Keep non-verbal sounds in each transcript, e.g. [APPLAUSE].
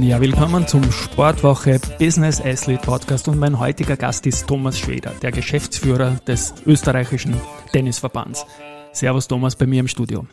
Ja, willkommen zum Sportwoche Business Athlete Podcast und mein heutiger Gast ist Thomas Schweder, der Geschäftsführer des österreichischen Tennisverbands. Servus Thomas bei mir im Studio.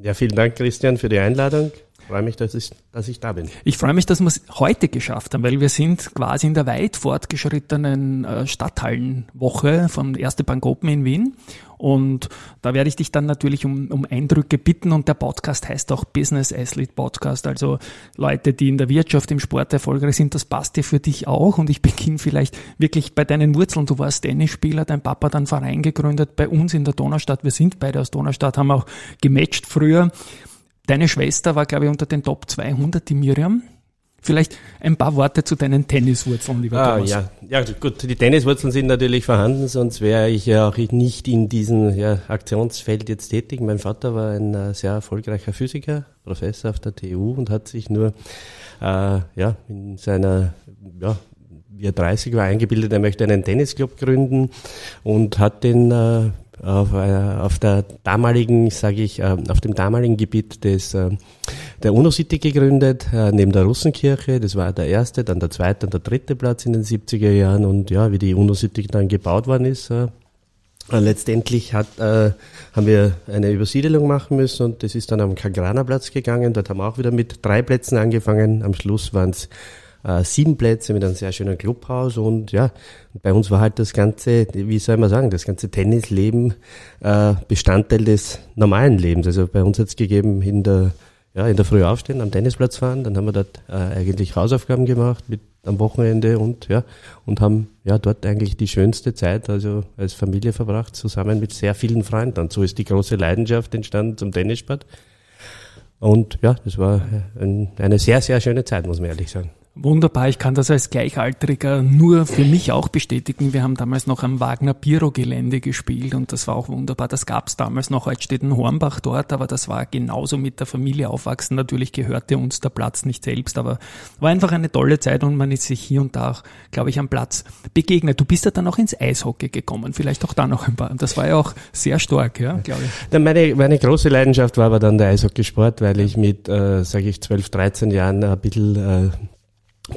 Ja, vielen Dank Christian für die Einladung. Ich freue mich, dass ich, dass ich da bin. Ich freue mich, dass wir es heute geschafft haben, weil wir sind quasi in der weit fortgeschrittenen äh, Stadthallenwoche vom Erste Bank Open in Wien. Und da werde ich dich dann natürlich um, um Eindrücke bitten. Und der Podcast heißt auch Business Athlete Podcast. Also Leute, die in der Wirtschaft, im Sport erfolgreich sind, das passt dir für dich auch. Und ich beginne vielleicht wirklich bei deinen Wurzeln. Du warst Tennisspieler, dein Papa einen Verein gegründet bei uns in der Donaustadt. Wir sind beide aus Donaustadt, haben auch gematcht früher. Deine Schwester war, glaube ich, unter den Top 200, die Miriam. Vielleicht ein paar Worte zu deinen Tenniswurzeln, lieber ah, Thomas. Ja. ja, gut, die Tenniswurzeln sind natürlich vorhanden, sonst wäre ich ja auch nicht in diesem ja, Aktionsfeld jetzt tätig. Mein Vater war ein äh, sehr erfolgreicher Physiker, Professor auf der TU und hat sich nur äh, ja, in seiner ja, wie er 30 war, eingebildet, er möchte einen Tennisclub gründen und hat den äh, auf, äh, auf der damaligen, sage ich, äh, auf dem damaligen Gebiet des äh, der UNO-City gegründet, neben der Russenkirche. Das war der erste, dann der zweite und der dritte Platz in den 70er Jahren. Und ja, wie die UNO-City dann gebaut worden ist, letztendlich hat, äh, haben wir eine Übersiedelung machen müssen und das ist dann am Kagrana-Platz gegangen. Dort haben wir auch wieder mit drei Plätzen angefangen. Am Schluss waren es äh, sieben Plätze mit einem sehr schönen Clubhaus und ja, bei uns war halt das ganze, wie soll man sagen, das ganze Tennisleben äh, Bestandteil des normalen Lebens. Also bei uns hat es gegeben in der ja, in der Früh aufstehen, am Tennisplatz fahren, dann haben wir dort äh, eigentlich Hausaufgaben gemacht mit am Wochenende und ja und haben ja dort eigentlich die schönste Zeit also als Familie verbracht zusammen mit sehr vielen Freunden. Und so ist die große Leidenschaft entstanden zum Tennissport. Und ja das war ein, eine sehr sehr schöne Zeit muss man ehrlich sagen Wunderbar, ich kann das als Gleichaltriger nur für mich auch bestätigen. Wir haben damals noch am Wagner Biro Gelände gespielt und das war auch wunderbar. Das gab es damals noch, heute steht ein Hornbach dort, aber das war genauso mit der Familie aufwachsen. Natürlich gehörte uns der Platz nicht selbst, aber war einfach eine tolle Zeit und man ist sich hier und da auch, glaube ich, am Platz begegnet. Du bist ja dann auch ins Eishockey gekommen, vielleicht auch da noch ein paar. Das war ja auch sehr stark, ja, glaube ich. Meine, meine große Leidenschaft war aber dann der Eishockeysport, weil ich mit, äh, sage ich, 12, 13 Jahren ein bisschen äh,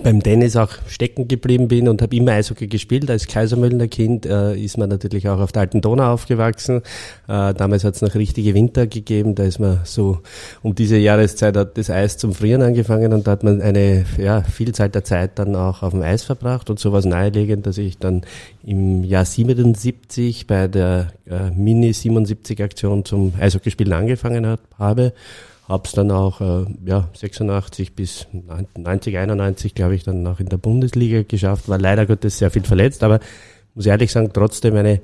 beim Tennis auch stecken geblieben bin und habe immer Eishockey gespielt. Als Kaisermüllner Kind äh, ist man natürlich auch auf der alten Donau aufgewachsen. Äh, damals hat es noch richtige Winter gegeben. Da ist man so um diese Jahreszeit hat das Eis zum Frieren angefangen und da hat man eine ja, Vielzahl der Zeit dann auch auf dem Eis verbracht und so was naheliegend, dass ich dann im Jahr 77 bei der äh, Mini 77 Aktion zum Eishockeyspielen angefangen hat, habe Hab's dann auch äh, ja, 86 bis 90, 91, glaube ich, dann auch in der Bundesliga geschafft. War leider Gottes sehr viel verletzt, aber muss ehrlich sagen, trotzdem eine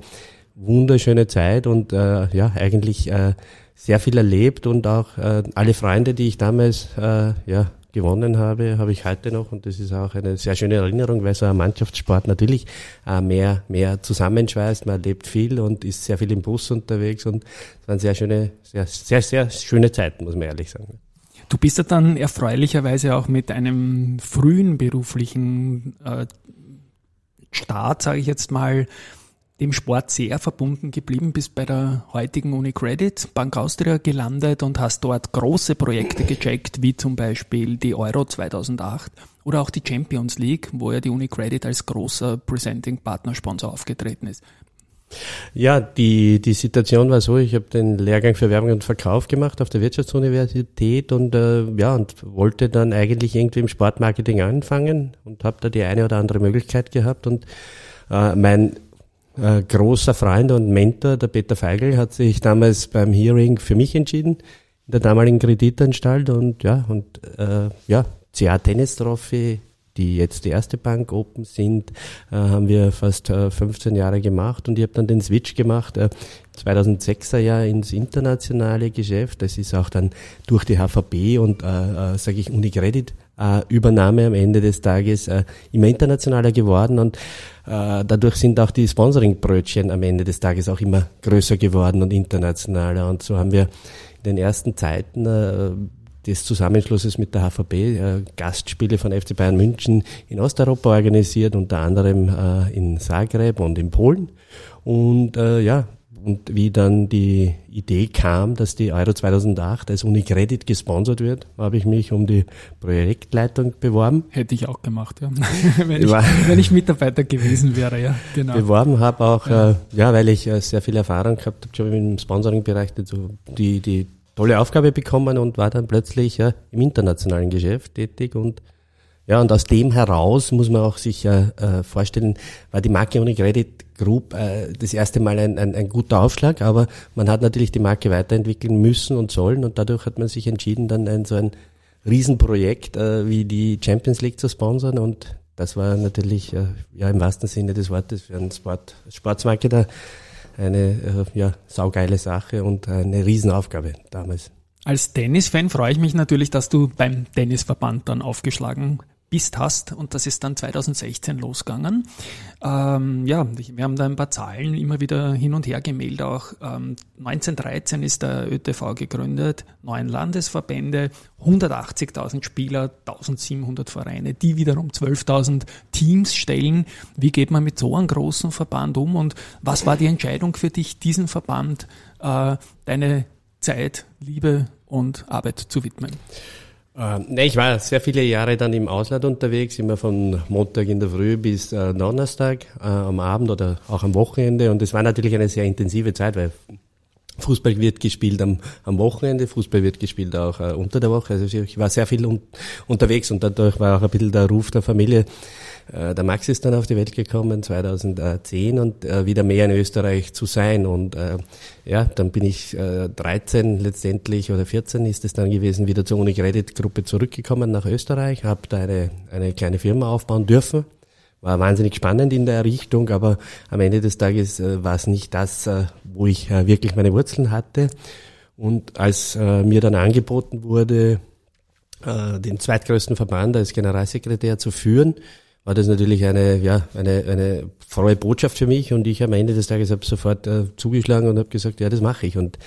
wunderschöne Zeit und äh, ja, eigentlich äh, sehr viel erlebt und auch äh, alle Freunde, die ich damals äh, ja, gewonnen habe, habe ich heute noch. Und das ist auch eine sehr schöne Erinnerung, weil so ein Mannschaftssport natürlich äh, mehr, mehr zusammenschweißt, man erlebt viel und ist sehr viel im Bus unterwegs. Und es waren sehr schöne, sehr, sehr, sehr schöne Zeiten, muss man ehrlich sagen. Du bist ja dann erfreulicherweise auch mit einem frühen beruflichen äh, Start, sage ich jetzt mal, dem Sport sehr verbunden geblieben, bist bei der heutigen UniCredit Bank Austria gelandet und hast dort große Projekte gecheckt, wie zum Beispiel die Euro 2008 oder auch die Champions League, wo ja die UniCredit als großer Presenting Partner Sponsor aufgetreten ist. Ja, die, die Situation war so, ich habe den Lehrgang für Werbung und Verkauf gemacht auf der Wirtschaftsuniversität und äh, ja, und wollte dann eigentlich irgendwie im Sportmarketing anfangen und habe da die eine oder andere Möglichkeit gehabt und äh, mein äh, großer Freund und Mentor, der Peter Feigl, hat sich damals beim Hearing für mich entschieden, in der damaligen Kreditanstalt und ja, und äh, ja, CA Tennis Trophy, die jetzt die erste Bank Open sind, äh, haben wir fast äh, 15 Jahre gemacht und ich habe dann den Switch gemacht, äh, 2006er Jahr ins internationale Geschäft. Das ist auch dann durch die HVB und, äh, äh, sage ich, Unicredit äh, Übernahme am Ende des Tages äh, immer internationaler geworden und äh, dadurch sind auch die Sponsoring-Brötchen am Ende des Tages auch immer größer geworden und internationaler. Und so haben wir in den ersten Zeiten äh, des Zusammenschlusses mit der HVB äh, Gastspiele von FC Bayern München in Osteuropa organisiert, unter anderem äh, in Zagreb und in Polen. Und äh, ja, und wie dann die Idee kam, dass die Euro 2008 als Unicredit gesponsert wird, habe ich mich um die Projektleitung beworben. Hätte ich auch gemacht, ja. [LAUGHS] wenn, ich, wenn ich Mitarbeiter gewesen wäre, ja, genau. Beworben habe auch, ja, äh, ja weil ich äh, sehr viel Erfahrung gehabt habe, schon im Sponsoring-Bereich, so die, die tolle Aufgabe bekommen und war dann plötzlich ja, im internationalen Geschäft tätig und ja, und aus dem heraus muss man auch sich äh, vorstellen, war die Marke Unicredit Group äh, das erste Mal ein, ein, ein guter Aufschlag, aber man hat natürlich die Marke weiterentwickeln müssen und sollen und dadurch hat man sich entschieden, dann ein so ein Riesenprojekt äh, wie die Champions League zu sponsern und das war natürlich äh, ja im wahrsten Sinne des Wortes für einen Sport, Sportsmarketer eine äh, ja, saugeile Sache und eine Riesenaufgabe damals. Als Tennisfan freue ich mich natürlich, dass du beim Tennisverband dann aufgeschlagen bist, hast. Und das ist dann 2016 losgegangen. Ähm, ja, wir haben da ein paar Zahlen immer wieder hin und her gemeldet. Auch ähm, 1913 ist der ÖTV gegründet, neun Landesverbände, 180.000 Spieler, 1700 Vereine, die wiederum 12.000 Teams stellen. Wie geht man mit so einem großen Verband um? Und was war die Entscheidung für dich, diesen Verband, äh, deine Zeit, Liebe und Arbeit zu widmen? Äh, ne, ich war sehr viele Jahre dann im Ausland unterwegs, immer von Montag in der Früh bis äh, Donnerstag äh, am Abend oder auch am Wochenende. Und es war natürlich eine sehr intensive Zeit, weil Fußball wird gespielt am, am Wochenende, Fußball wird gespielt auch äh, unter der Woche. Also ich war sehr viel un unterwegs und dadurch war auch ein bisschen der Ruf der Familie. Äh, der Max ist dann auf die Welt gekommen 2010 und äh, wieder mehr in Österreich zu sein. Und äh, ja, dann bin ich äh, 13 letztendlich oder 14 ist es dann gewesen, wieder zur Unicredit-Gruppe zurückgekommen nach Österreich, habe da eine, eine kleine Firma aufbauen dürfen war wahnsinnig spannend in der Errichtung, aber am Ende des Tages äh, war es nicht das, äh, wo ich äh, wirklich meine Wurzeln hatte. Und als mir dann angeboten wurde, den zweitgrößten Verband als Generalsekretär zu führen, war das natürlich eine, ja, eine, eine frohe Botschaft für mich und ich am Ende des Tages habe sofort äh, zugeschlagen und habe gesagt, ja, das mache ich. Und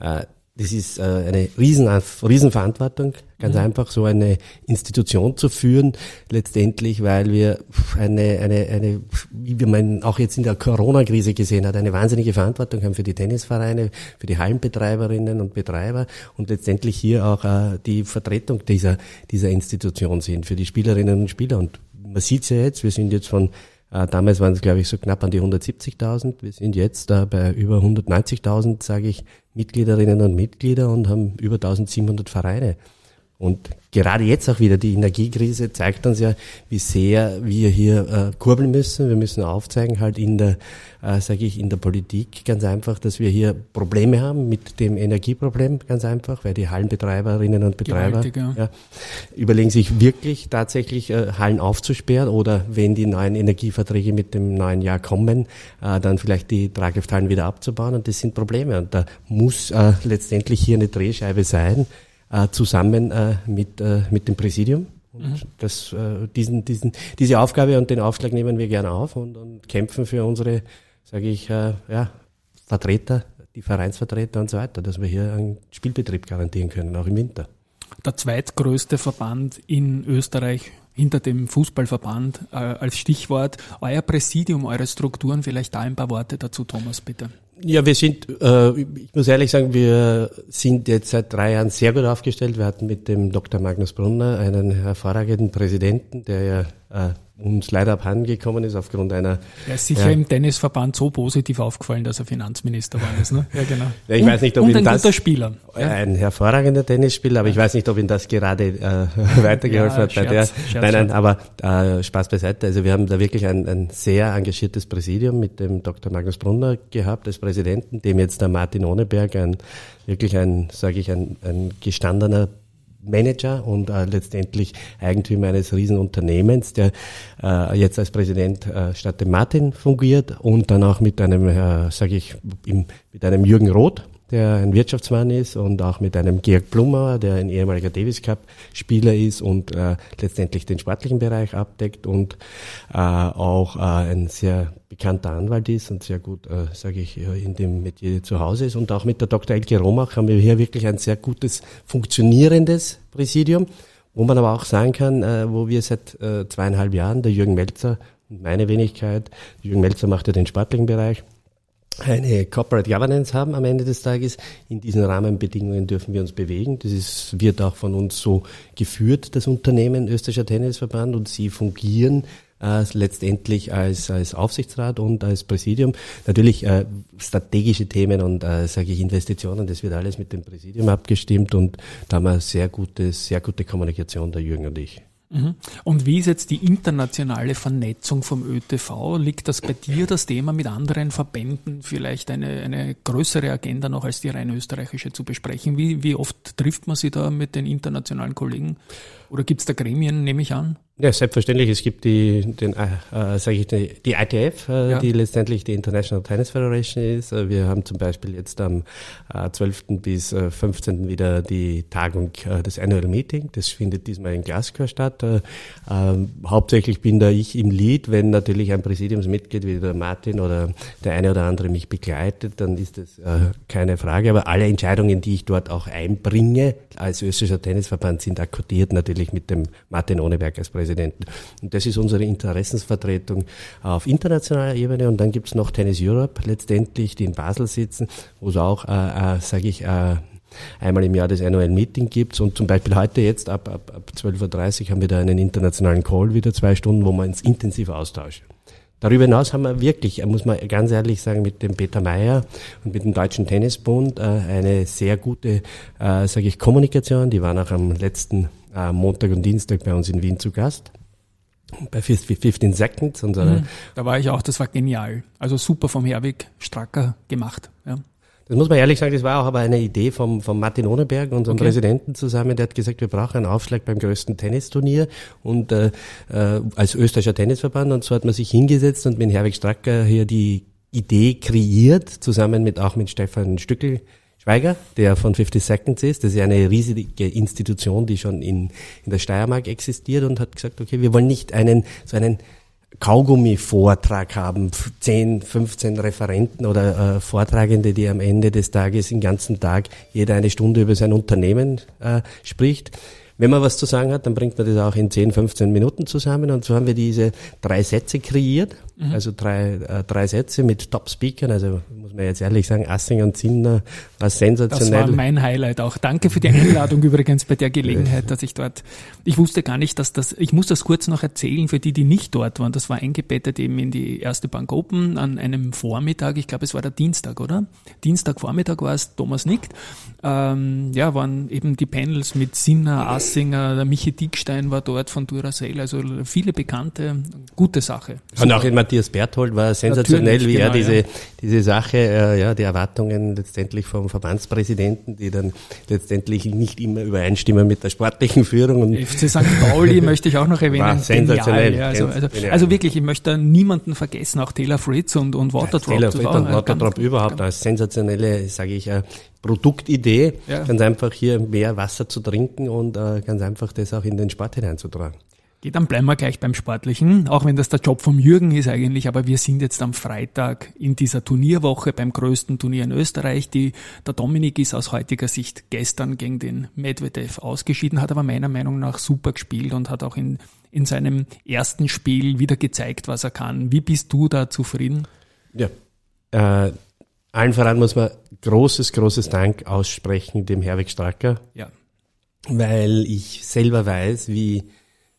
äh, das ist äh, eine Riesen, Riesenverantwortung, ganz mhm. einfach so eine Institution zu führen, letztendlich, weil wir eine, eine, eine, wie man auch jetzt in der Corona-Krise gesehen hat, eine wahnsinnige Verantwortung haben für die Tennisvereine, für die Hallenbetreiberinnen und Betreiber und letztendlich hier auch äh, die Vertretung dieser, dieser Institution sind, für die Spielerinnen und Spieler. Und man sieht ja jetzt, wir sind jetzt von äh, damals waren es, glaube ich, so knapp an die 170.000. Wir sind jetzt äh, bei über 190.000, sage ich, Mitgliederinnen und Mitglieder und haben über 1700 Vereine. Und gerade jetzt auch wieder die Energiekrise zeigt uns ja, wie sehr wir hier äh, kurbeln müssen. Wir müssen aufzeigen, halt in der, äh, sage ich, in der Politik ganz einfach, dass wir hier Probleme haben mit dem Energieproblem, ganz einfach, weil die Hallenbetreiberinnen und Betreiber ja. Überlegen sich wirklich tatsächlich äh, Hallen aufzusperren oder wenn die neuen Energieverträge mit dem neuen Jahr kommen, äh, dann vielleicht die Traglufthallen wieder abzubauen. Und das sind Probleme. Und da muss äh, letztendlich hier eine Drehscheibe sein äh, zusammen äh, mit, äh, mit dem Präsidium. Und mhm. das, äh, diesen, diesen, diese Aufgabe und den Aufschlag nehmen wir gerne auf und, und kämpfen für unsere, sage ich, äh, ja, Vertreter, die Vereinsvertreter und so weiter, dass wir hier einen Spielbetrieb garantieren können, auch im Winter. Der zweitgrößte Verband in Österreich hinter dem Fußballverband äh, als Stichwort. Euer Präsidium, eure Strukturen, vielleicht da ein paar Worte dazu, Thomas, bitte. Ja, wir sind, äh, ich muss ehrlich sagen, wir sind jetzt seit drei Jahren sehr gut aufgestellt. Wir hatten mit dem Dr. Magnus Brunner einen hervorragenden Präsidenten, der ja äh, uns leider abhanden gekommen ist aufgrund einer. Er ist sicher ja, im Tennisverband so positiv aufgefallen, dass er Finanzminister war. Ist, ne? Ja, genau. [LAUGHS] Ja, ich und, weiß nicht, ob und ein das, guter Spieler. Ein hervorragender Tennisspieler, aber ich weiß nicht, ob ihm das gerade äh, [LAUGHS] weitergeholfen hat bei Scherz, der. Scherz, nein, nein, aber äh, Spaß beiseite. Also wir haben da wirklich ein, ein sehr engagiertes Präsidium mit dem Dr. Magnus Brunner gehabt als Präsidenten, dem jetzt der Martin Ohneberg ein wirklich ein, sage ich, ein, ein gestandener Manager und äh, letztendlich Eigentümer eines Riesenunternehmens, der äh, jetzt als Präsident äh, statt dem Martin fungiert und dann auch mit einem, äh, sage ich, im, mit einem Jürgen Roth, der ein Wirtschaftsmann ist und auch mit einem Georg Blumauer, der ein ehemaliger Davis Cup Spieler ist und äh, letztendlich den sportlichen Bereich abdeckt und äh, auch äh, ein sehr bekannter Anwalt ist und sehr gut, äh, sage ich, in dem Metier zu Hause ist. Und auch mit der Dr. Elke Romach haben wir hier wirklich ein sehr gutes, funktionierendes Präsidium, wo man aber auch sagen kann, äh, wo wir seit äh, zweieinhalb Jahren, der Jürgen Melzer meine Wenigkeit, Jürgen Melzer macht ja den sportlichen Bereich, eine Corporate Governance haben am Ende des Tages. In diesen Rahmenbedingungen dürfen wir uns bewegen. Das ist, wird auch von uns so geführt, das Unternehmen Österreichischer Tennisverband, und sie fungieren äh, letztendlich als, als Aufsichtsrat und als Präsidium. Natürlich äh, strategische Themen und äh, sage ich Investitionen, das wird alles mit dem Präsidium abgestimmt und da haben wir sehr gute, sehr gute Kommunikation, der Jürgen und ich. Mhm. Und wie ist jetzt die internationale Vernetzung vom ÖTV? Liegt das bei dir, das Thema mit anderen Verbänden, vielleicht eine, eine größere Agenda noch als die rein österreichische zu besprechen? Wie, wie oft trifft man sich da mit den internationalen Kollegen? Oder gibt es da Gremien, nehme ich an? Ja, selbstverständlich. Es gibt die, den, äh, äh sage ich, die, die ITF, äh, ja. die letztendlich die International Tennis Federation ist. Äh, wir haben zum Beispiel jetzt am äh, 12. bis äh, 15. wieder die Tagung äh, des Annual Meeting. Das findet diesmal in Glasgow statt. Äh, äh, hauptsächlich bin da ich im Lied. Wenn natürlich ein Präsidiumsmitglied wie der Martin oder der eine oder andere mich begleitet, dann ist das äh, keine Frage. Aber alle Entscheidungen, die ich dort auch einbringe als österreichischer Tennisverband, sind akkordiert natürlich mit dem Martin Ohneberg als Präsident. Präsidenten. Und das ist unsere Interessensvertretung auf internationaler Ebene. Und dann gibt es noch Tennis Europe letztendlich, die in Basel sitzen, wo es auch, äh, äh, sage ich, äh, einmal im Jahr das Annual Meeting gibt. Und zum Beispiel heute jetzt ab, ab, ab 12.30 Uhr haben wir da einen internationalen Call wieder, zwei Stunden, wo wir uns intensiv austauschen. Darüber hinaus haben wir wirklich, muss man ganz ehrlich sagen, mit dem Peter Mayer und mit dem Deutschen Tennisbund äh, eine sehr gute, äh, sage ich, Kommunikation. Die waren auch am letzten äh, Montag und Dienstag bei uns in Wien zu Gast. Bei 15 Seconds. Unserer mhm. Da war ich auch, das war genial. Also super vom Herweg, Stracker gemacht. Ja. Das muss man ehrlich sagen, das war auch aber eine Idee vom, vom Martin Ohneberg, unserem okay. Präsidenten zusammen. Der hat gesagt, wir brauchen einen Aufschlag beim größten Tennisturnier und äh, äh, als österreichischer Tennisverband. Und so hat man sich hingesetzt und mit Herwig Stracker hier die Idee kreiert, zusammen mit auch mit Stefan Stückel, Schweiger, der von 50 Seconds ist. Das ist ja eine riesige Institution, die schon in, in der Steiermark existiert und hat gesagt, okay, wir wollen nicht einen, so einen Kaugummi-Vortrag haben, 10, 15 Referenten oder äh, Vortragende, die am Ende des Tages den ganzen Tag jeder eine Stunde über sein Unternehmen äh, spricht. Wenn man was zu sagen hat, dann bringt man das auch in 10, 15 Minuten zusammen. Und so haben wir diese drei Sätze kreiert, mhm. also drei, äh, drei Sätze mit Top-Speakern. Also muss man jetzt ehrlich sagen, Assing und Zinner war sensationell. Das war mein Highlight auch. Danke für die Einladung übrigens bei der Gelegenheit, dass ich dort, ich wusste gar nicht, dass das, ich muss das kurz noch erzählen für die, die nicht dort waren. Das war eingebettet eben in die erste Bank Open an einem Vormittag. Ich glaube, es war der Dienstag, oder? Dienstagvormittag war es, Thomas nickt. Ähm, ja, waren eben die Panels mit Sinner, Assinger, der Michi Dickstein war dort von Duracell, also viele bekannte, gute Sache. Und auch in Matthias Berthold war sensationell, wie genau, er diese, ja. diese Sache, äh, ja, die Erwartungen letztendlich vom Verbandspräsidenten, die dann letztendlich nicht immer übereinstimmen mit der sportlichen Führung. Und FC St. Pauli [LAUGHS] möchte ich auch noch erwähnen. War sensationell. Ja, also, also, also, wirklich, ich möchte niemanden vergessen, auch Taylor Fritz und, und Waterdrop. Ja, Taylor Fritz und Waterdrop überhaupt als sensationelle, sage ich, äh, Produktidee, ja. ganz einfach hier mehr Wasser zu trinken und äh, ganz einfach das auch in den Sport hineinzutragen. Geht, dann bleiben wir gleich beim Sportlichen, auch wenn das der Job vom Jürgen ist eigentlich, aber wir sind jetzt am Freitag in dieser Turnierwoche beim größten Turnier in Österreich. Die, der Dominik ist aus heutiger Sicht gestern gegen den Medvedev ausgeschieden, hat aber meiner Meinung nach super gespielt und hat auch in, in seinem ersten Spiel wieder gezeigt, was er kann. Wie bist du da zufrieden? Ja, äh, allen voran muss man großes, großes Dank aussprechen dem Herwig Stracker. Ja. Weil ich selber weiß, wie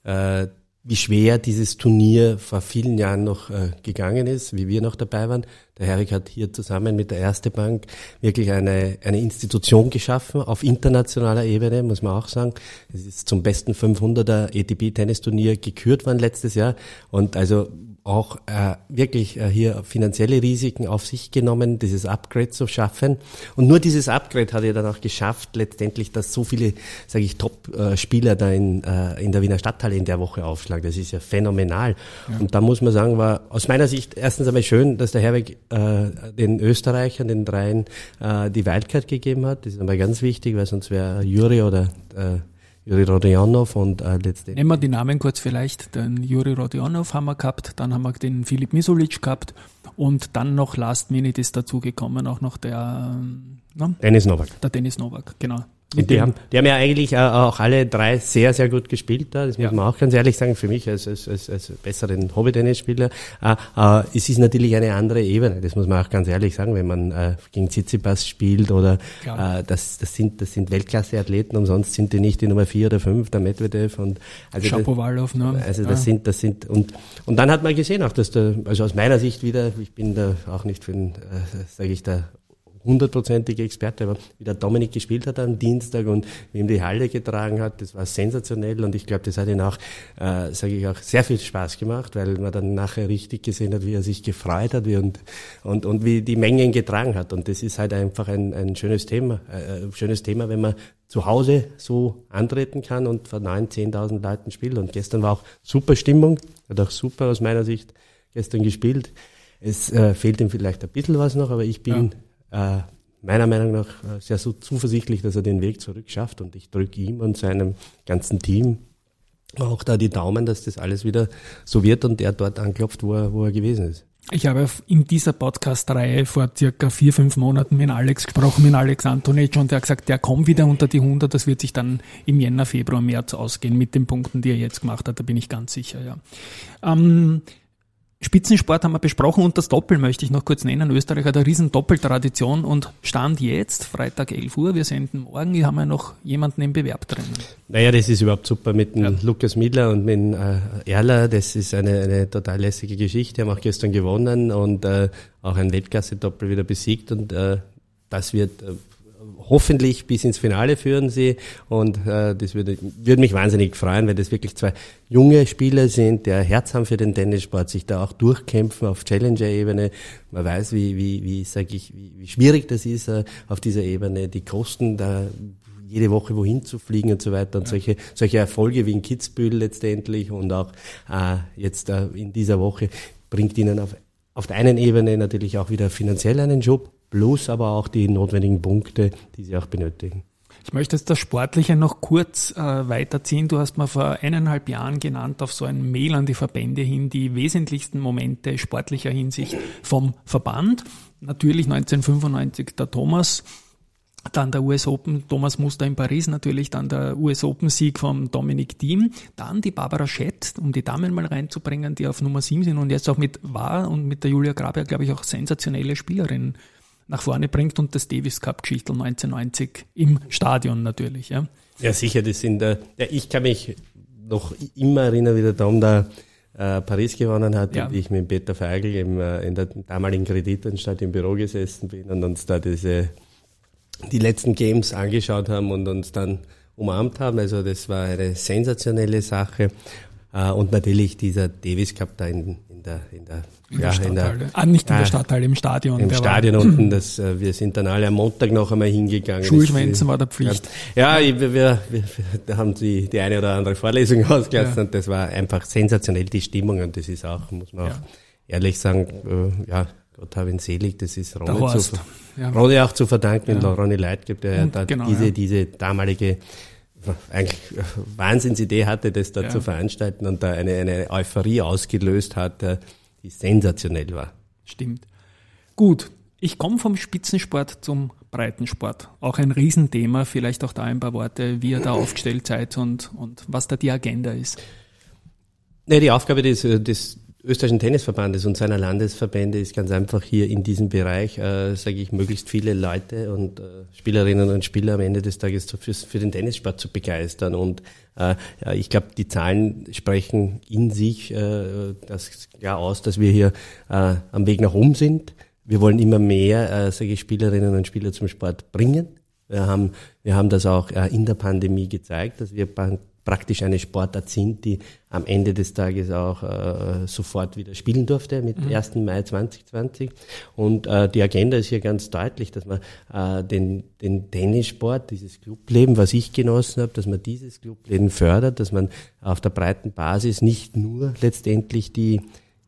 äh, wie schwer dieses Turnier vor vielen Jahren noch äh, gegangen ist, wie wir noch dabei waren. Der Herrik hat hier zusammen mit der Erste Bank wirklich eine, eine Institution geschaffen auf internationaler Ebene, muss man auch sagen. Es ist zum besten 500er ATP-Tennisturnier gekürt worden letztes Jahr. Und also auch äh, wirklich äh, hier finanzielle Risiken auf sich genommen, dieses Upgrade zu schaffen. Und nur dieses Upgrade hat ja dann auch geschafft, letztendlich, dass so viele, sage ich, Top-Spieler da in, äh, in der Wiener Stadthalle in der Woche aufschlagen. Das ist ja phänomenal. Ja. Und da muss man sagen, war aus meiner Sicht erstens einmal schön, dass der Herweg äh, den Österreichern, den dreien, äh, die Wildcard gegeben hat. Das ist einmal ganz wichtig, weil sonst wäre Juri oder äh, Juri Rodionov und äh, letztendlich. Nehmen wir die Namen kurz vielleicht. Den Juri Rodionov haben wir gehabt, dann haben wir den Filip Misulic gehabt und dann noch Last Minute ist dazugekommen, auch noch der ne? Dennis Novak. Der Dennis Novak, genau. Die haben, die haben ja eigentlich äh, auch alle drei sehr, sehr gut gespielt da. Das muss ja. man auch ganz ehrlich sagen. Für mich als, als, als, als besseren Hobby-Tennisspieler. Äh, äh, es ist natürlich eine andere Ebene. Das muss man auch ganz ehrlich sagen, wenn man äh, gegen Tsitsipas spielt oder äh, das, das sind, das sind Weltklasse-Athleten. Umsonst sind die nicht die Nummer vier oder fünf, der Medvedev und also Shapovalov, ne? Also das sind, das sind und und dann hat man gesehen auch, dass der, also aus meiner Sicht wieder, ich bin da auch nicht für den, äh, sage ich da hundertprozentige Experte, aber wie der Dominik gespielt hat am Dienstag und wie ihm die Halle getragen hat, das war sensationell und ich glaube, das hat ihn auch, äh, sage ich auch, sehr viel Spaß gemacht, weil man dann nachher richtig gesehen hat, wie er sich gefreut hat wie und, und, und wie die Menge ihn getragen hat und das ist halt einfach ein, ein schönes Thema, äh, schönes Thema, wenn man zu Hause so antreten kann und vor 9.000, 10.000 Leuten spielt und gestern war auch super Stimmung, hat auch super aus meiner Sicht gestern gespielt. Es äh, fehlt ihm vielleicht ein bisschen was noch, aber ich bin äh, meiner Meinung nach äh, sehr so zuversichtlich, dass er den Weg zurück schafft. Und ich drücke ihm und seinem ganzen Team auch da die Daumen, dass das alles wieder so wird und er dort anklopft, wo er, wo er gewesen ist. Ich habe in dieser Podcast-Reihe vor circa vier, fünf Monaten mit Alex gesprochen, mit Alex Antonic, und der hat gesagt, der kommt wieder unter die 100, das wird sich dann im Jänner, Februar, März ausgehen mit den Punkten, die er jetzt gemacht hat, da bin ich ganz sicher, ja. Ähm, Spitzensport haben wir besprochen und das Doppel möchte ich noch kurz nennen. Österreich hat eine riesen Doppeltradition und Stand jetzt, Freitag 11 Uhr, wir senden morgen, hier haben wir noch jemanden im Bewerb drin. Naja, das ist überhaupt super mit dem ja. Lukas Midler und mit dem äh, Erler. Das ist eine, eine total lässige Geschichte. Haben auch gestern gewonnen und äh, auch ein Weltklasse-Doppel wieder besiegt und äh, das wird äh, hoffentlich bis ins Finale führen sie und äh, das würde, würde mich wahnsinnig freuen, wenn das wirklich zwei junge Spieler sind, der Herz haben für den Tennissport, sich da auch durchkämpfen auf Challenger-Ebene. Man weiß, wie, wie, wie sag ich, wie, wie schwierig das ist äh, auf dieser Ebene, die Kosten da jede Woche wohin zu fliegen und so weiter und ja. solche, solche Erfolge wie in Kitzbühel letztendlich und auch äh, jetzt äh, in dieser Woche bringt ihnen auf, auf der einen Ebene natürlich auch wieder finanziell einen Job plus aber auch die notwendigen Punkte, die sie auch benötigen. Ich möchte jetzt das Sportliche noch kurz äh, weiterziehen. Du hast mir vor eineinhalb Jahren genannt auf so ein Mail an die Verbände hin die wesentlichsten Momente sportlicher Hinsicht vom Verband. Natürlich 1995 der Thomas, dann der US Open, Thomas Muster in Paris natürlich, dann der US Open Sieg vom Dominic Thiem, dann die Barbara Schett, um die Damen mal reinzubringen, die auf Nummer 7 sind und jetzt auch mit war und mit der Julia Graber, glaube ich, auch sensationelle Spielerin nach vorne bringt und das Davis Cup Geschichte 1990 im Stadion natürlich. Ja, ja sicher, das sind, äh, ja, ich kann mich noch immer erinnern, wie der Tom da äh, Paris gewonnen hat ja. und ich mit Peter Feigl im, äh, in der damaligen Kreditanstalt im Büro gesessen bin und uns da diese, die letzten Games angeschaut haben und uns dann umarmt haben. Also das war eine sensationelle Sache. Äh, und natürlich dieser Davis Cup da in, in der, in der in ja, der in der, ah, nicht in der Stadthalle, im Stadion. Im Stadion war, [CLEARS THROAT] unten, das, äh, wir sind dann alle am Montag noch einmal hingegangen. Schulschwänzen war der Pflicht. Ja, ja wir, wir, wir haben die, die eine oder andere Vorlesung [LAUGHS] ausgelassen ja. und das war einfach sensationell, die Stimmung und das ist auch, muss man auch ehrlich sagen, äh, ja, Gott habe ihn selig, das ist Ronny, zu, ja. Ronny auch zu verdanken, ja. Ronny Leitgeb, der da genau, diese, diese damalige eigentlich Wahnsinnsidee hatte, das da zu veranstalten und da eine, eine Euphorie ausgelöst hat, die sensationell war. Stimmt. Gut, ich komme vom Spitzensport zum Breitensport. Auch ein Riesenthema, vielleicht auch da ein paar Worte, wie ihr da aufgestellt seid und, und was da die Agenda ist. Ja, die Aufgabe des, des österreichischen Tennisverbandes und seiner Landesverbände ist ganz einfach hier in diesem Bereich, äh, sage ich, möglichst viele Leute und äh, Spielerinnen und Spieler am Ende des Tages für, für den Tennissport zu begeistern. Und äh, ja, ich glaube, die Zahlen sprechen in sich äh, das klar aus, dass wir hier äh, am Weg nach oben sind. Wir wollen immer mehr, äh, sage ich, Spielerinnen und Spieler zum Sport bringen. Wir haben, wir haben das auch äh, in der Pandemie gezeigt, dass wir praktisch eine Sportart sind, die am Ende des Tages auch äh, sofort wieder spielen durfte mit mhm. 1. Mai 2020. Und äh, die Agenda ist hier ganz deutlich, dass man äh, den, den Tennissport, dieses Clubleben, was ich genossen habe, dass man dieses Clubleben fördert, dass man auf der breiten Basis nicht nur letztendlich die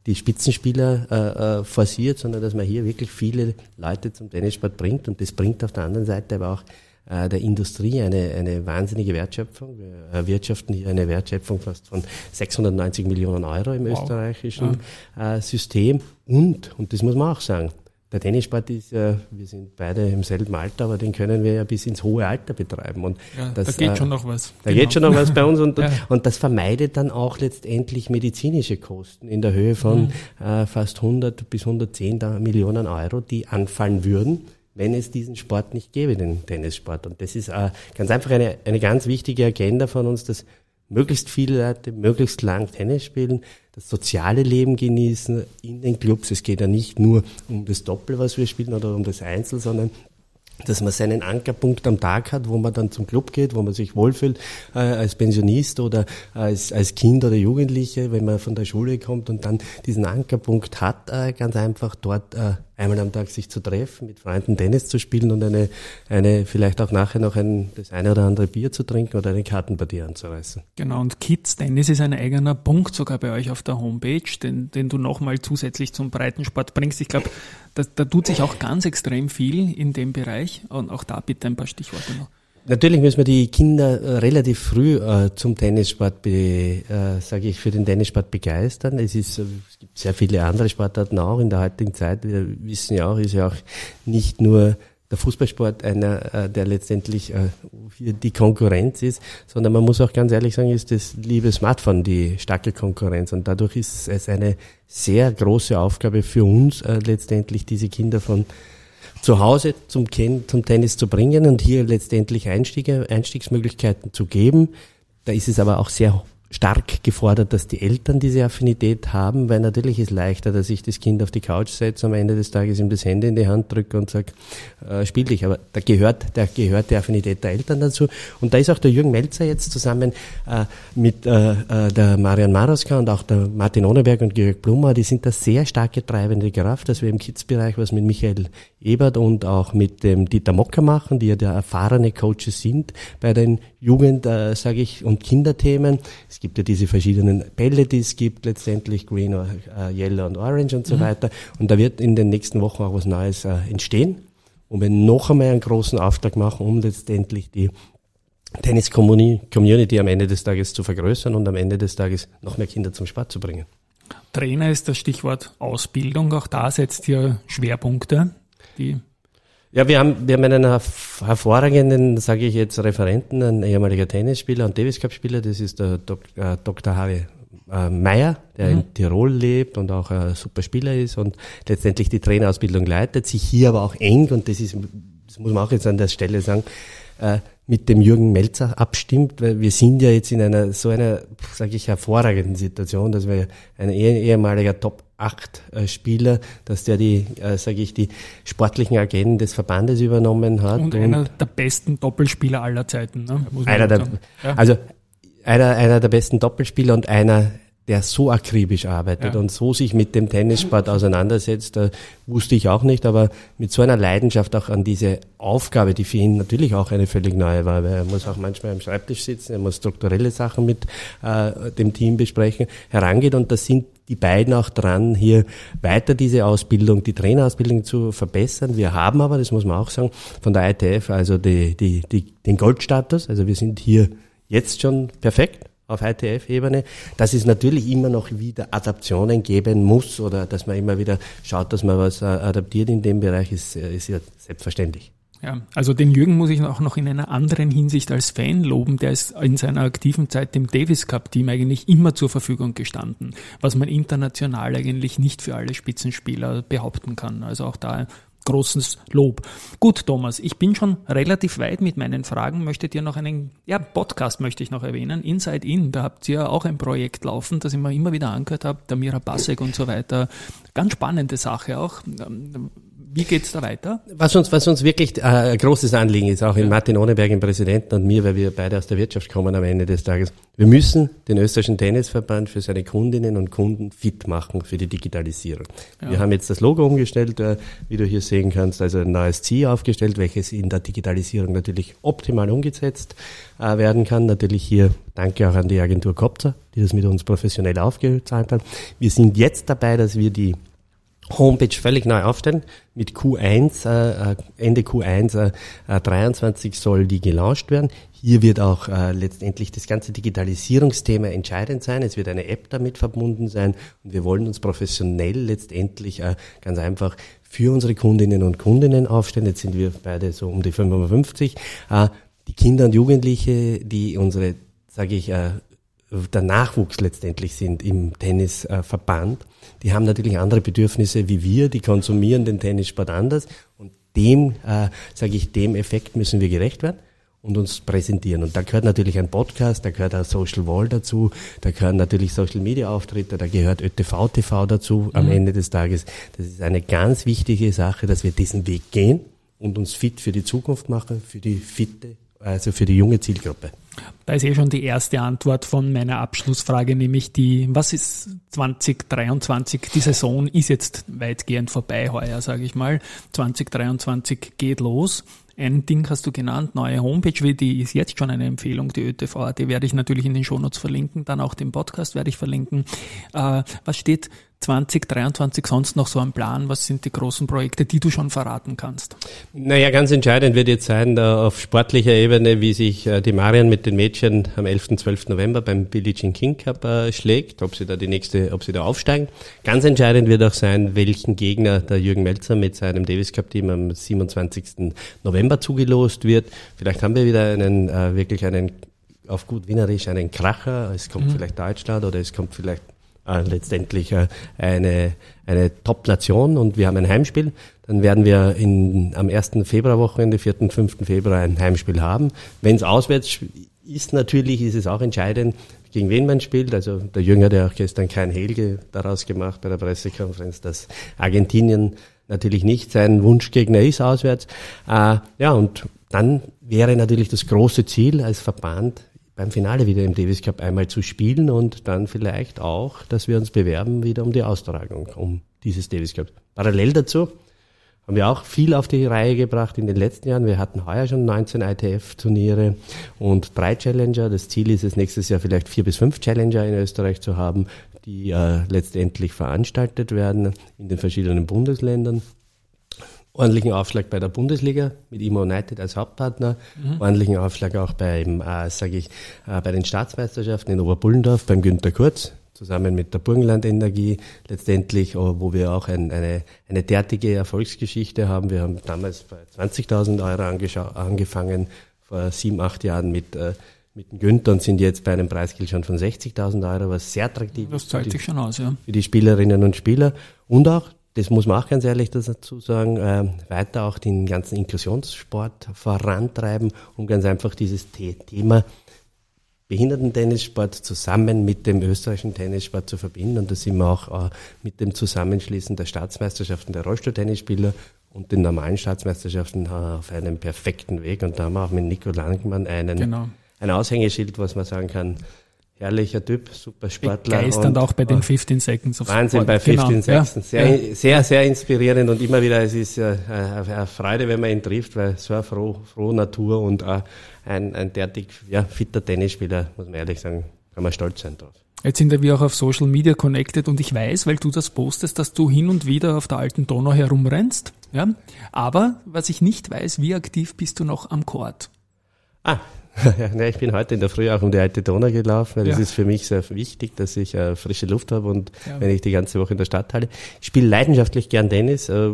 die Spitzenspieler äh, äh, forciert, sondern dass man hier wirklich viele Leute zum Tennissport bringt und das bringt auf der anderen Seite aber auch äh, der Industrie eine, eine wahnsinnige Wertschöpfung. Wir erwirtschaften hier eine Wertschöpfung fast von 690 Millionen Euro im wow. österreichischen ja. äh, System und, und das muss man auch sagen, der Tennissport ist ja, wir sind beide im selben Alter, aber den können wir ja bis ins hohe Alter betreiben. Und ja, das, da geht äh, schon noch was. Da genau. geht schon noch was bei uns und, [LAUGHS] ja. und das vermeidet dann auch letztendlich medizinische Kosten in der Höhe von mhm. äh, fast 100 bis 110 Millionen Euro, die anfallen würden, wenn es diesen Sport nicht gäbe, den Tennissport. Und das ist äh, ganz einfach eine, eine ganz wichtige Agenda von uns, dass möglichst viele Leute möglichst lang Tennis spielen, das soziale Leben genießen in den Clubs. Es geht ja nicht nur um das Doppel, was wir spielen, oder um das Einzel, sondern dass man seinen Ankerpunkt am Tag hat, wo man dann zum Club geht, wo man sich wohlfühlt äh, als Pensionist oder als, als Kind oder Jugendliche, wenn man von der Schule kommt und dann diesen Ankerpunkt hat, äh, ganz einfach dort äh, einmal am Tag sich zu treffen, mit Freunden Tennis zu spielen und eine, eine vielleicht auch nachher noch ein, das eine oder andere Bier zu trinken oder eine Kartenpartie anzureißen. Genau, und Kids Tennis ist ein eigener Punkt sogar bei euch auf der Homepage, den, den du nochmal zusätzlich zum Breitensport bringst. Ich glaube, da, da tut sich auch ganz extrem viel in dem Bereich und auch da bitte ein paar Stichworte noch. Natürlich müssen wir die Kinder äh, relativ früh äh, zum Tennissport, äh, sage ich, für den Tennissport begeistern. Es, ist, äh, es gibt sehr viele andere Sportarten auch in der heutigen Zeit. Wir wissen ja auch, ist ja auch nicht nur der Fußballsport einer, der letztendlich hier die Konkurrenz ist, sondern man muss auch ganz ehrlich sagen, ist das liebe Smartphone die starke Konkurrenz. Und dadurch ist es eine sehr große Aufgabe für uns, letztendlich diese Kinder von zu Hause zum, zum Tennis zu bringen und hier letztendlich Einstiege, Einstiegsmöglichkeiten zu geben. Da ist es aber auch sehr stark gefordert, dass die Eltern diese Affinität haben, weil natürlich ist leichter, dass ich das Kind auf die Couch setze, am Ende des Tages ihm das Handy in die Hand drücke und sage, äh, spiel dich. Aber da gehört, da gehört die Affinität der Eltern dazu. Und da ist auch der Jürgen Melzer jetzt zusammen äh, mit äh, äh der Marian Maroska und auch der Martin Ohneberg und Georg Blumer, die sind da sehr starke treibende Kraft, dass wir im Kids-Bereich was mit Michael Ebert und auch mit dem Dieter Mocker machen, die ja der erfahrene Coaches sind bei den Jugend, äh, sage ich, und Kinderthemen. Es gibt ja diese verschiedenen Bälle, die es gibt, letztendlich Green, äh, Yellow und Orange und so mhm. weiter. Und da wird in den nächsten Wochen auch was Neues äh, entstehen. Und wir noch einmal einen großen Auftrag machen, um letztendlich die Tennis-Community am Ende des Tages zu vergrößern und am Ende des Tages noch mehr Kinder zum Sport zu bringen. Trainer ist das Stichwort Ausbildung. Auch da setzt ihr Schwerpunkte, die ja, wir haben, wir haben einen hervorragenden, sage ich jetzt, Referenten, ein ehemaliger Tennisspieler und Davis Cup Spieler, das ist der Dok, äh, Dr. Harry äh, Meyer, der mhm. in Tirol lebt und auch ein super Spieler ist und letztendlich die Trainerausbildung leitet, sich hier aber auch eng, und das ist, das muss man auch jetzt an der Stelle sagen, äh, mit dem Jürgen Melzer abstimmt, weil wir sind ja jetzt in einer so einer, sage ich, hervorragenden Situation, dass wir ein ehemaliger Top 8 äh, Spieler, dass der die, äh, sage ich, die sportlichen Agenten des Verbandes übernommen hat. Und, und einer der besten Doppelspieler aller Zeiten. Ne? einer der, ja. Also einer, einer der besten Doppelspieler und einer der so akribisch arbeitet ja. und so sich mit dem Tennissport auseinandersetzt, da wusste ich auch nicht, aber mit so einer Leidenschaft auch an diese Aufgabe, die für ihn natürlich auch eine völlig neue war, weil er muss auch manchmal am Schreibtisch sitzen, er muss strukturelle Sachen mit äh, dem Team besprechen, herangeht und da sind die beiden auch dran, hier weiter diese Ausbildung, die Trainerausbildung zu verbessern. Wir haben aber, das muss man auch sagen, von der ITF also die, die, die, den Goldstatus, also wir sind hier jetzt schon perfekt auf ITF-Ebene, dass es natürlich immer noch wieder Adaptionen geben muss oder dass man immer wieder schaut, dass man was äh, adaptiert in dem Bereich, ist, äh, ist ja selbstverständlich. Ja, also den Jürgen muss ich auch noch in einer anderen Hinsicht als Fan loben. Der ist in seiner aktiven Zeit dem Davis Cup Team eigentlich immer zur Verfügung gestanden, was man international eigentlich nicht für alle Spitzenspieler behaupten kann. Also auch da großes Lob. Gut, Thomas, ich bin schon relativ weit mit meinen Fragen. Möchtet ihr noch einen, ja, Podcast möchte ich noch erwähnen. Inside In, da habt ihr auch ein Projekt laufen, das ich mir immer wieder angehört habe, der Mira Basek und so weiter. Ganz spannende Sache auch. Wie geht's da weiter? Was uns, was uns wirklich äh, ein großes Anliegen ist, auch in Martin Ohneberg, im Präsidenten und mir, weil wir beide aus der Wirtschaft kommen am Ende des Tages. Wir müssen den österreichischen Tennisverband für seine Kundinnen und Kunden fit machen für die Digitalisierung. Ja. Wir haben jetzt das Logo umgestellt, äh, wie du hier sehen kannst, also ein neues Ziel aufgestellt, welches in der Digitalisierung natürlich optimal umgesetzt äh, werden kann. Natürlich hier danke auch an die Agentur Kopter, die das mit uns professionell aufgezahlt hat. Wir sind jetzt dabei, dass wir die Homepage völlig neu aufstellen. Mit Q1, äh, äh Ende Q1 äh, 23 äh, soll die gelauncht werden. Hier wird auch äh, letztendlich das ganze Digitalisierungsthema entscheidend sein. Es wird eine App damit verbunden sein und wir wollen uns professionell letztendlich äh, ganz einfach für unsere Kundinnen und Kundinnen aufstellen. Jetzt sind wir beide so um die 55. Äh, die Kinder und Jugendliche, die unsere, sage ich, äh, der Nachwuchs letztendlich sind im Tennisverband, die haben natürlich andere Bedürfnisse wie wir, die konsumieren den Tennissport anders und dem, äh, sage ich, dem Effekt müssen wir gerecht werden und uns präsentieren. Und da gehört natürlich ein Podcast, da gehört ein Social Wall dazu, da gehören natürlich Social Media Auftritte, da gehört ÖTV TV dazu am mhm. Ende des Tages. Das ist eine ganz wichtige Sache, dass wir diesen Weg gehen und uns fit für die Zukunft machen, für die fitte, also für die junge Zielgruppe. Da ist eh schon die erste Antwort von meiner Abschlussfrage, nämlich die, was ist 2023? Die Saison ist jetzt weitgehend vorbei heuer, sage ich mal. 2023 geht los. Ein Ding hast du genannt, neue Homepage, die ist jetzt schon eine Empfehlung, die ÖTV, die werde ich natürlich in den Shownotes verlinken, dann auch den Podcast werde ich verlinken. Äh, was steht 2023 sonst noch so ein Plan? Was sind die großen Projekte, die du schon verraten kannst? Naja, ganz entscheidend wird jetzt sein, da auf sportlicher Ebene, wie sich äh, die Marian mit den Mädchen am 11. und 12. November beim Billie Jean King Cup äh, schlägt, ob sie da die nächste, ob sie da aufsteigen. Ganz entscheidend wird auch sein, welchen Gegner der Jürgen Melzer mit seinem Davis Cup Team am 27. November zugelost wird. Vielleicht haben wir wieder einen, äh, wirklich einen, auf gut Wienerisch, einen Kracher. Es kommt mhm. vielleicht Deutschland oder es kommt vielleicht äh, letztendlich äh, eine, eine Top-Nation und wir haben ein Heimspiel. Dann werden wir in, am 1. Februarwochenende, 4. und 5. Februar ein Heimspiel haben. Wenn es auswärts ist, natürlich ist es auch entscheidend, gegen wen man spielt. Also der Jünger, der auch gestern kein Helge daraus gemacht bei der Pressekonferenz, dass Argentinien natürlich nicht sein Wunschgegner ist auswärts. Äh, ja, und dann wäre natürlich das große Ziel als Verband beim Finale wieder im Davis Cup einmal zu spielen und dann vielleicht auch, dass wir uns bewerben wieder um die Austragung, um dieses Davis Cup. Parallel dazu haben wir auch viel auf die Reihe gebracht in den letzten Jahren. Wir hatten heuer schon 19 ITF-Turniere und drei Challenger. Das Ziel ist es, nächstes Jahr vielleicht vier bis fünf Challenger in Österreich zu haben, die äh, letztendlich veranstaltet werden in den verschiedenen Bundesländern ordentlichen Aufschlag bei der Bundesliga mit Imo United als Hauptpartner, mhm. ordentlichen Aufschlag auch beim, äh, sage ich, äh, bei den Staatsmeisterschaften in Oberbullendorf beim Günter Kurz zusammen mit der Burgenland Energie letztendlich, äh, wo wir auch ein, eine, eine derartige Erfolgsgeschichte haben. Wir haben damals bei 20.000 Euro angefangen, vor sieben, acht Jahren mit, äh, mit dem Günther und sind jetzt bei einem Preisgeld schon von 60.000 Euro, was sehr attraktiv das ist. Das zahlt sich schon aus, ja. Für die Spielerinnen und Spieler und auch das muss man auch ganz ehrlich dazu sagen, äh, weiter auch den ganzen Inklusionssport vorantreiben, um ganz einfach dieses Thema Behindertentennissport zusammen mit dem österreichischen Tennissport zu verbinden. Und da sind wir auch äh, mit dem Zusammenschließen der Staatsmeisterschaften der Rollstuhltennisspieler und den normalen Staatsmeisterschaften äh, auf einem perfekten Weg. Und da haben wir auch mit Nico Langmann einen, genau. ein Aushängeschild, was man sagen kann, herrlicher Typ, super Sportler. Begeisternd auch bei den 15 Seconds of Wahnsinn bei 15 genau. Seconds. Sehr, ja. sehr, sehr inspirierend und immer wieder, es ist äh, eine Freude, wenn man ihn trifft, weil so eine froh, frohe Natur und äh, ein, ein derartig ja, fitter Tennisspieler, muss man ehrlich sagen, kann man stolz sein drauf. Jetzt sind wir auch auf Social Media connected und ich weiß, weil du das postest, dass du hin und wieder auf der alten Donau herumrennst. Ja? Aber was ich nicht weiß, wie aktiv bist du noch am Court? Ah, [LAUGHS] ja, ich bin heute in der Früh auch um die alte Donau gelaufen, weil ja. das ist für mich sehr wichtig, dass ich äh, frische Luft habe und ja. wenn ich die ganze Woche in der Stadt halte. Ich spiele leidenschaftlich gern Tennis. Äh,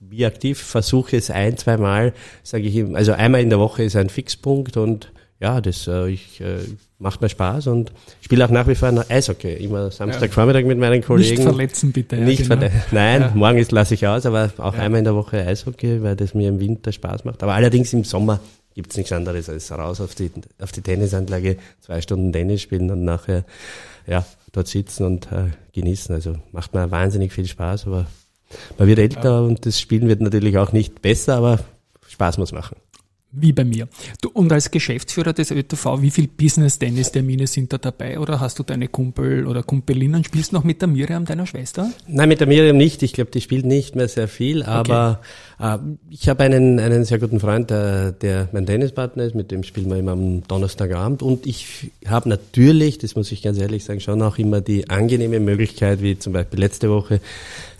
wie aktiv versuche es ein, zwei Mal, sage ich ihm, also einmal in der Woche ist ein Fixpunkt und ja, das äh, ich, äh, macht mir Spaß und spiele auch nach wie vor Eishockey. Immer Samstagvormittag ja. mit meinen Kollegen. Nicht verletzen bitte. Ja, nicht genau. verle [LAUGHS] Nein, ja. morgen lasse ich aus, aber auch einmal in der Woche Eishockey, weil das mir im Winter Spaß macht. Aber allerdings im Sommer gibt es nichts anderes als raus auf die, auf die Tennisanlage, zwei Stunden Tennis spielen und nachher ja, dort sitzen und äh, genießen. Also macht mir wahnsinnig viel Spaß, aber man wird älter ja. und das Spielen wird natürlich auch nicht besser, aber Spaß muss machen wie bei mir. Du, und als Geschäftsführer des ÖTV, wie viel Business-Tennis-Termine sind da dabei? Oder hast du deine Kumpel oder Kumpelinnen? Spielst du noch mit der Miriam, deiner Schwester? Nein, mit der Miriam nicht. Ich glaube, die spielt nicht mehr sehr viel. Aber okay. Äh, ich habe einen, einen sehr guten Freund, der, der mein Tennispartner ist. Mit dem spielen wir immer am Donnerstagabend. Und ich habe natürlich, das muss ich ganz ehrlich sagen, schon auch immer die angenehme Möglichkeit, wie zum Beispiel letzte Woche,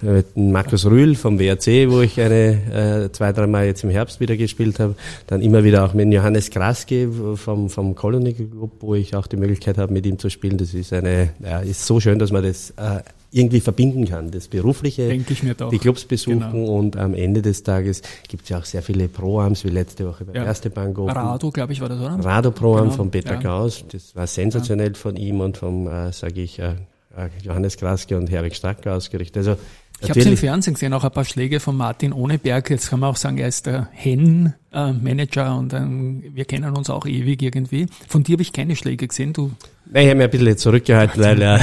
mit Markus Rühl vom WRC, wo ich eine äh, zwei, dreimal jetzt im Herbst wieder gespielt habe. Dann immer wieder auch mit Johannes Kraske vom, vom Colony Club, wo ich auch die Möglichkeit habe, mit ihm zu spielen. Das ist eine, ja, ist so schön, dass man das äh, irgendwie verbinden kann. Das Berufliche, die Clubs besuchen genau. und am Ende des Tages gibt es ja auch sehr viele Pro-Arms, wie letzte Woche bei ja. Erste Bank Open. Rado, glaube ich, war das, oder? Rado Pro-Arm genau. von Peter ja. Gauss. Das war sensationell ja. von ihm und vom, äh, sage ich, äh, äh, Johannes Kraske und Herwig Stracker ausgerichtet. Also ich habe es im Fernsehen gesehen, auch ein paar Schläge von Martin Ohneberg. Jetzt kann man auch sagen, er ist der Hen-Manager und ähm, wir kennen uns auch ewig irgendwie. Von dir habe ich keine Schläge gesehen. Du Nein, ich habe mich ein bisschen zurückgehalten, weil ja,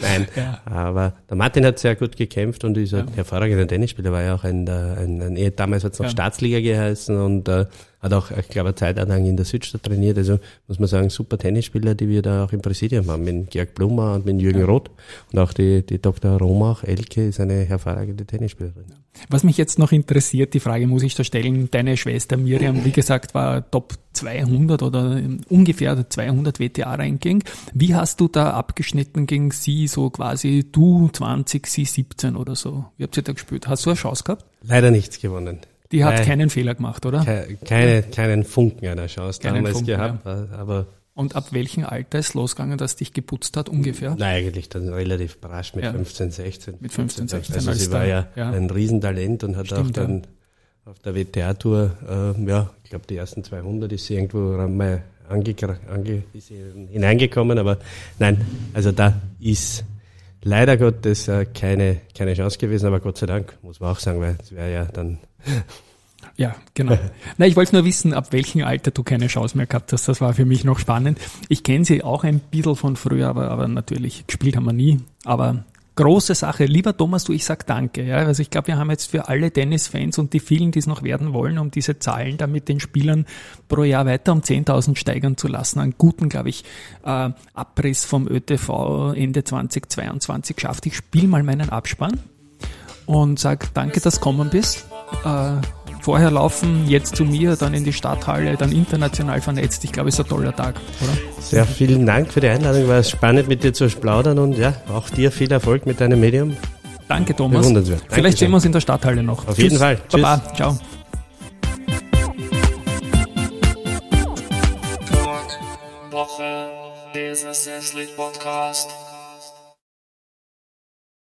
nein. Ja. Aber der Martin hat sehr gut gekämpft und ist ein ja. hervorragender Tennisspieler, war ja auch ein, ein, ein, ein damals hat es noch ja. Staatsliga geheißen und äh, hat auch, ich glaube, eine Zeit lang in der Südstadt trainiert. Also muss man sagen, super Tennisspieler, die wir da auch im Präsidium haben, mit Georg Blumer und mit Jürgen Roth. Und auch die, die Dr. Romach, Elke, ist eine hervorragende Tennisspielerin. Was mich jetzt noch interessiert, die Frage muss ich da stellen, deine Schwester Miriam, wie gesagt, war Top 200 oder ungefähr 200 WTA-Ranking. Wie hast du da abgeschnitten gegen sie, so quasi du 20, sie 17 oder so? Wie habt ihr da gespielt? Hast du eine Chance gehabt? Leider nichts gewonnen. Die hat Nein, keinen Fehler gemacht, oder? Keine, keinen Funken einer Chance keinen damals Funken, gehabt, ja. aber und ab welchem Alter ist losgegangen, dass dich geputzt hat ungefähr? Nein, eigentlich dann relativ brasch mit ja. 15, 16. Mit 15, 16. Also sie war ja, ja, ein Riesentalent und hat Stimmt, auch dann ja. auf der WTA-Tour, äh, ja, ich glaube die ersten 200 ist sie irgendwo mal ange, ange, hineingekommen, aber nein, also da ist leider Gottes äh, keine, keine Chance gewesen, aber Gott sei Dank, muss man auch sagen, weil es wäre ja dann ja, genau. [LAUGHS] Na, ich wollte nur wissen, ab welchem Alter du keine Chance mehr gehabt hast. Das war für mich noch spannend. Ich kenne sie auch ein bisschen von früher, aber, aber natürlich gespielt haben wir nie. Aber große Sache. Lieber Thomas, du, ich sag danke. Ja, also ich glaube, wir haben jetzt für alle Tennisfans und die vielen, die es noch werden wollen, um diese Zahlen da mit den Spielern pro Jahr weiter um 10.000 steigern zu lassen, einen guten, glaube ich, äh, Abriss vom ÖTV Ende 2022 geschafft. Ich spiele mal meinen Abspann und sag danke, dass du gekommen bist. Äh, vorher laufen, jetzt zu mir, dann in die Stadthalle, dann international vernetzt. Ich glaube, es ist ein toller Tag, oder? Sehr vielen Dank für die Einladung, war spannend mit dir zu plaudern und ja, auch dir viel Erfolg mit deinem Medium. Danke, Thomas. Vielleicht Dankeschön. sehen wir uns in der Stadthalle noch. Auf Tschüss. jeden Fall. Tschüss. Baba. Ciao. Woche, Business Podcast.